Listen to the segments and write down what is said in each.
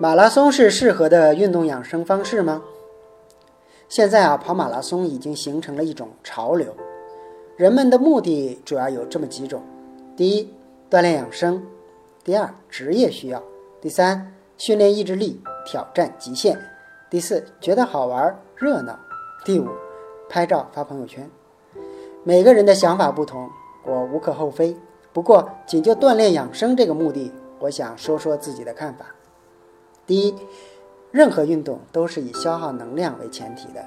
马拉松是适合的运动养生方式吗？现在啊，跑马拉松已经形成了一种潮流。人们的目的主要有这么几种：第一，锻炼养生；第二，职业需要；第三，训练意志力，挑战极限；第四，觉得好玩热闹；第五，拍照发朋友圈。每个人的想法不同，我无可厚非。不过，仅就锻炼养生这个目的，我想说说自己的看法。第一，任何运动都是以消耗能量为前提的。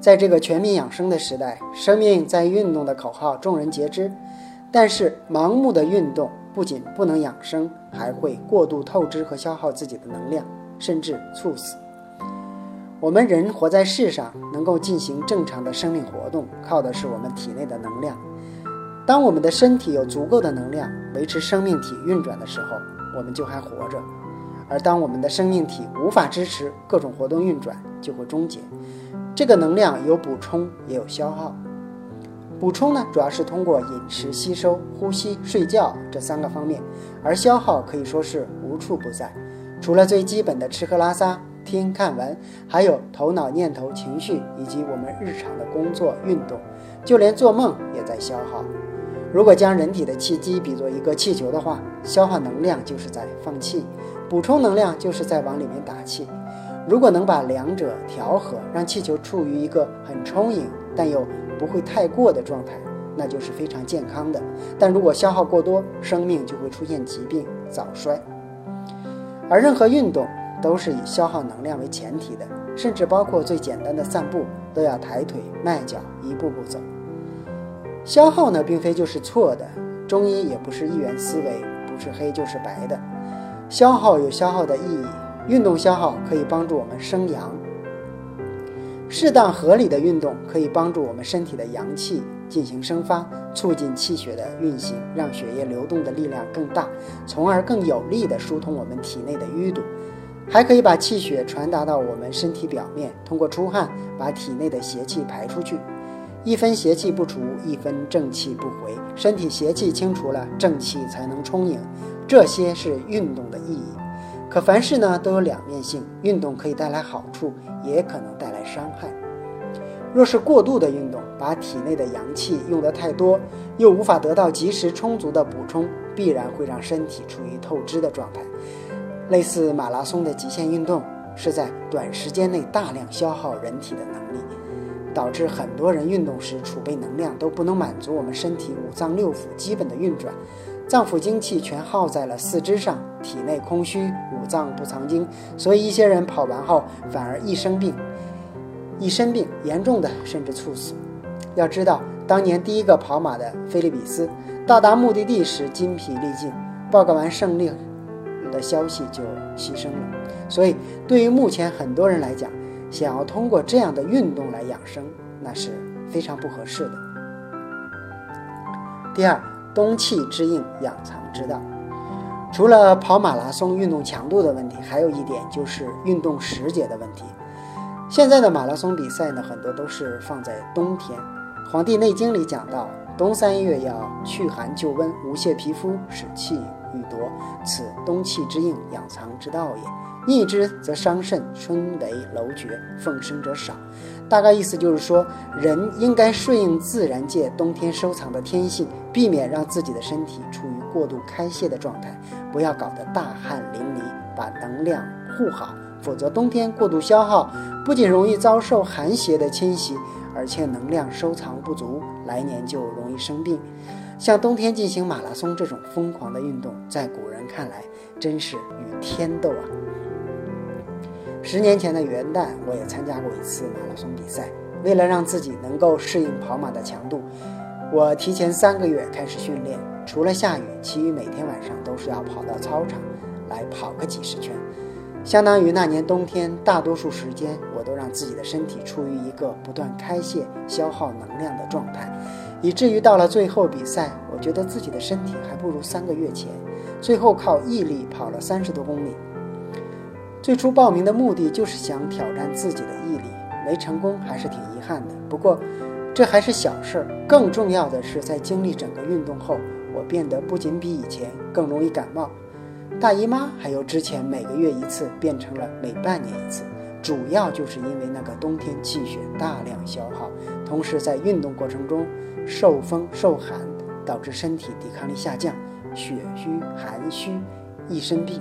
在这个全民养生的时代，生命在运动的口号众人皆知。但是，盲目的运动不仅不能养生，还会过度透支和消耗自己的能量，甚至猝死。我们人活在世上，能够进行正常的生命活动，靠的是我们体内的能量。当我们的身体有足够的能量维持生命体运转的时候，我们就还活着。而当我们的生命体无法支持各种活动运转，就会终结。这个能量有补充，也有消耗。补充呢，主要是通过饮食、吸收、呼吸、睡觉这三个方面；而消耗可以说是无处不在。除了最基本的吃喝拉撒、听看闻，还有头脑、念头、情绪，以及我们日常的工作、运动，就连做梦也在消耗。如果将人体的气机比作一个气球的话，消耗能量就是在放气。补充能量就是在往里面打气，如果能把两者调和，让气球处于一个很充盈但又不会太过的状态，那就是非常健康的。但如果消耗过多，生命就会出现疾病早衰。而任何运动都是以消耗能量为前提的，甚至包括最简单的散步，都要抬腿迈脚，一步步走。消耗呢，并非就是错的，中医也不是一元思维，不是黑就是白的。消耗有消耗的意义，运动消耗可以帮助我们生阳。适当合理的运动可以帮助我们身体的阳气进行生发，促进气血的运行，让血液流动的力量更大，从而更有力地疏通我们体内的淤堵。还可以把气血传达到我们身体表面，通过出汗把体内的邪气排出去。一分邪气不除，一分正气不回。身体邪气清除了，正气才能充盈。这些是运动的意义，可凡事呢都有两面性，运动可以带来好处，也可能带来伤害。若是过度的运动，把体内的阳气用得太多，又无法得到及时充足的补充，必然会让身体处于透支的状态。类似马拉松的极限运动，是在短时间内大量消耗人体的能力，导致很多人运动时储备能量都不能满足我们身体五脏六腑基本的运转。脏腑精气全耗在了四肢上，体内空虚，五脏不藏精，所以一些人跑完后反而一生病，一身病，严重的甚至猝死。要知道，当年第一个跑马的菲利比斯到达目的地时筋疲力尽，报告完胜利的消息就牺牲了。所以，对于目前很多人来讲，想要通过这样的运动来养生，那是非常不合适的。第二。冬气之应，养藏之道。除了跑马拉松运动强度的问题，还有一点就是运动时节的问题。现在的马拉松比赛呢，很多都是放在冬天。《黄帝内经》里讲到，冬三月要去寒救温，无泄皮肤，使气欲夺，此冬气之应，养藏之道也。逆之则伤肾，春为楼绝，奉生者少。大概意思就是说，人应该顺应自然界冬天收藏的天性，避免让自己的身体处于过度开泄的状态，不要搞得大汗淋漓，把能量护好，否则冬天过度消耗，不仅容易遭受寒邪的侵袭，而且能量收藏不足，来年就容易生病。像冬天进行马拉松这种疯狂的运动，在古人看来真是与天斗啊！十年前的元旦，我也参加过一次马拉松比赛。为了让自己能够适应跑马的强度，我提前三个月开始训练。除了下雨，其余每天晚上都是要跑到操场来跑个几十圈，相当于那年冬天大多数时间，我都让自己的身体处于一个不断开泄、消耗能量的状态，以至于到了最后比赛，我觉得自己的身体还不如三个月前。最后靠毅力跑了三十多公里。最初报名的目的就是想挑战自己的毅力，没成功还是挺遗憾的。不过，这还是小事儿，更重要的是在经历整个运动后，我变得不仅比以前更容易感冒。大姨妈还由之前每个月一次变成了每半年一次，主要就是因为那个冬天气血大量消耗，同时在运动过程中受风受寒，导致身体抵抗力下降，血虚寒虚，易生病。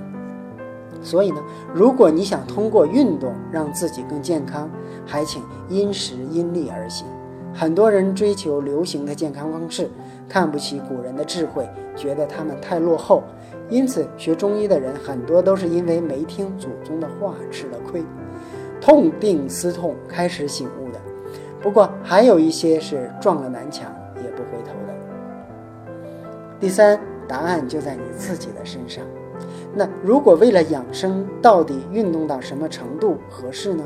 所以呢，如果你想通过运动让自己更健康，还请因时因力而行。很多人追求流行的健康方式，看不起古人的智慧，觉得他们太落后，因此学中医的人很多都是因为没听祖宗的话吃了亏，痛定思痛开始醒悟的。不过还有一些是撞了南墙也不回头的。第三，答案就在你自己的身上。那如果为了养生，到底运动到什么程度合适呢？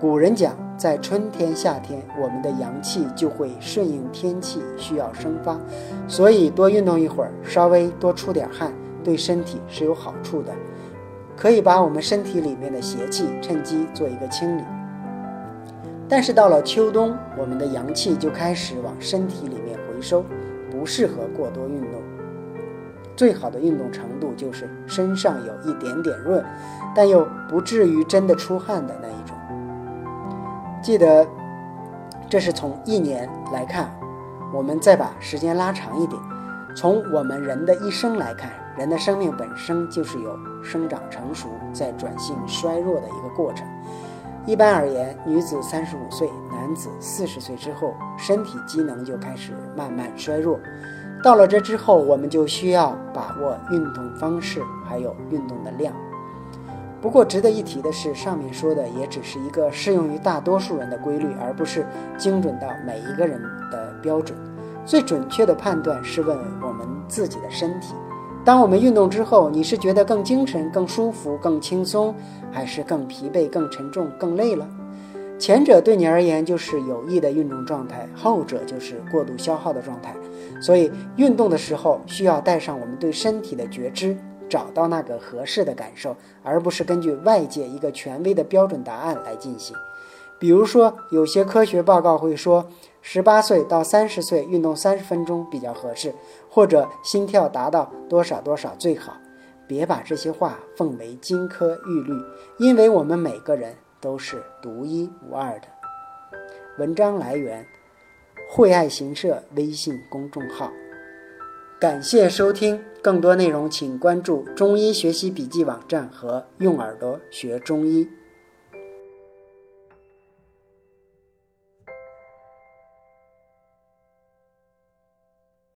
古人讲，在春天、夏天，我们的阳气就会顺应天气需要生发，所以多运动一会儿，稍微多出点汗，对身体是有好处的，可以把我们身体里面的邪气趁机做一个清理。但是到了秋冬，我们的阳气就开始往身体里面回收，不适合过多运动。最好的运动程度就是身上有一点点润，但又不至于真的出汗的那一种。记得，这是从一年来看，我们再把时间拉长一点，从我们人的一生来看，人的生命本身就是有生长成熟、再转性衰弱的一个过程。一般而言，女子三十五岁，男子四十岁之后，身体机能就开始慢慢衰弱。到了这之后，我们就需要把握运动方式，还有运动的量。不过值得一提的是，上面说的也只是一个适用于大多数人的规律，而不是精准到每一个人的标准。最准确的判断是问我们自己的身体：当我们运动之后，你是觉得更精神、更舒服、更轻松，还是更疲惫、更沉重、更累了？前者对你而言就是有益的运动状态，后者就是过度消耗的状态。所以，运动的时候需要带上我们对身体的觉知，找到那个合适的感受，而不是根据外界一个权威的标准答案来进行。比如说，有些科学报告会说，十八岁到三十岁运动三十分钟比较合适，或者心跳达到多少多少最好。别把这些话奉为金科玉律，因为我们每个人。都是独一无二的。文章来源：惠爱行社微信公众号。感谢收听，更多内容请关注中医学习笔记网站和用耳朵学中医。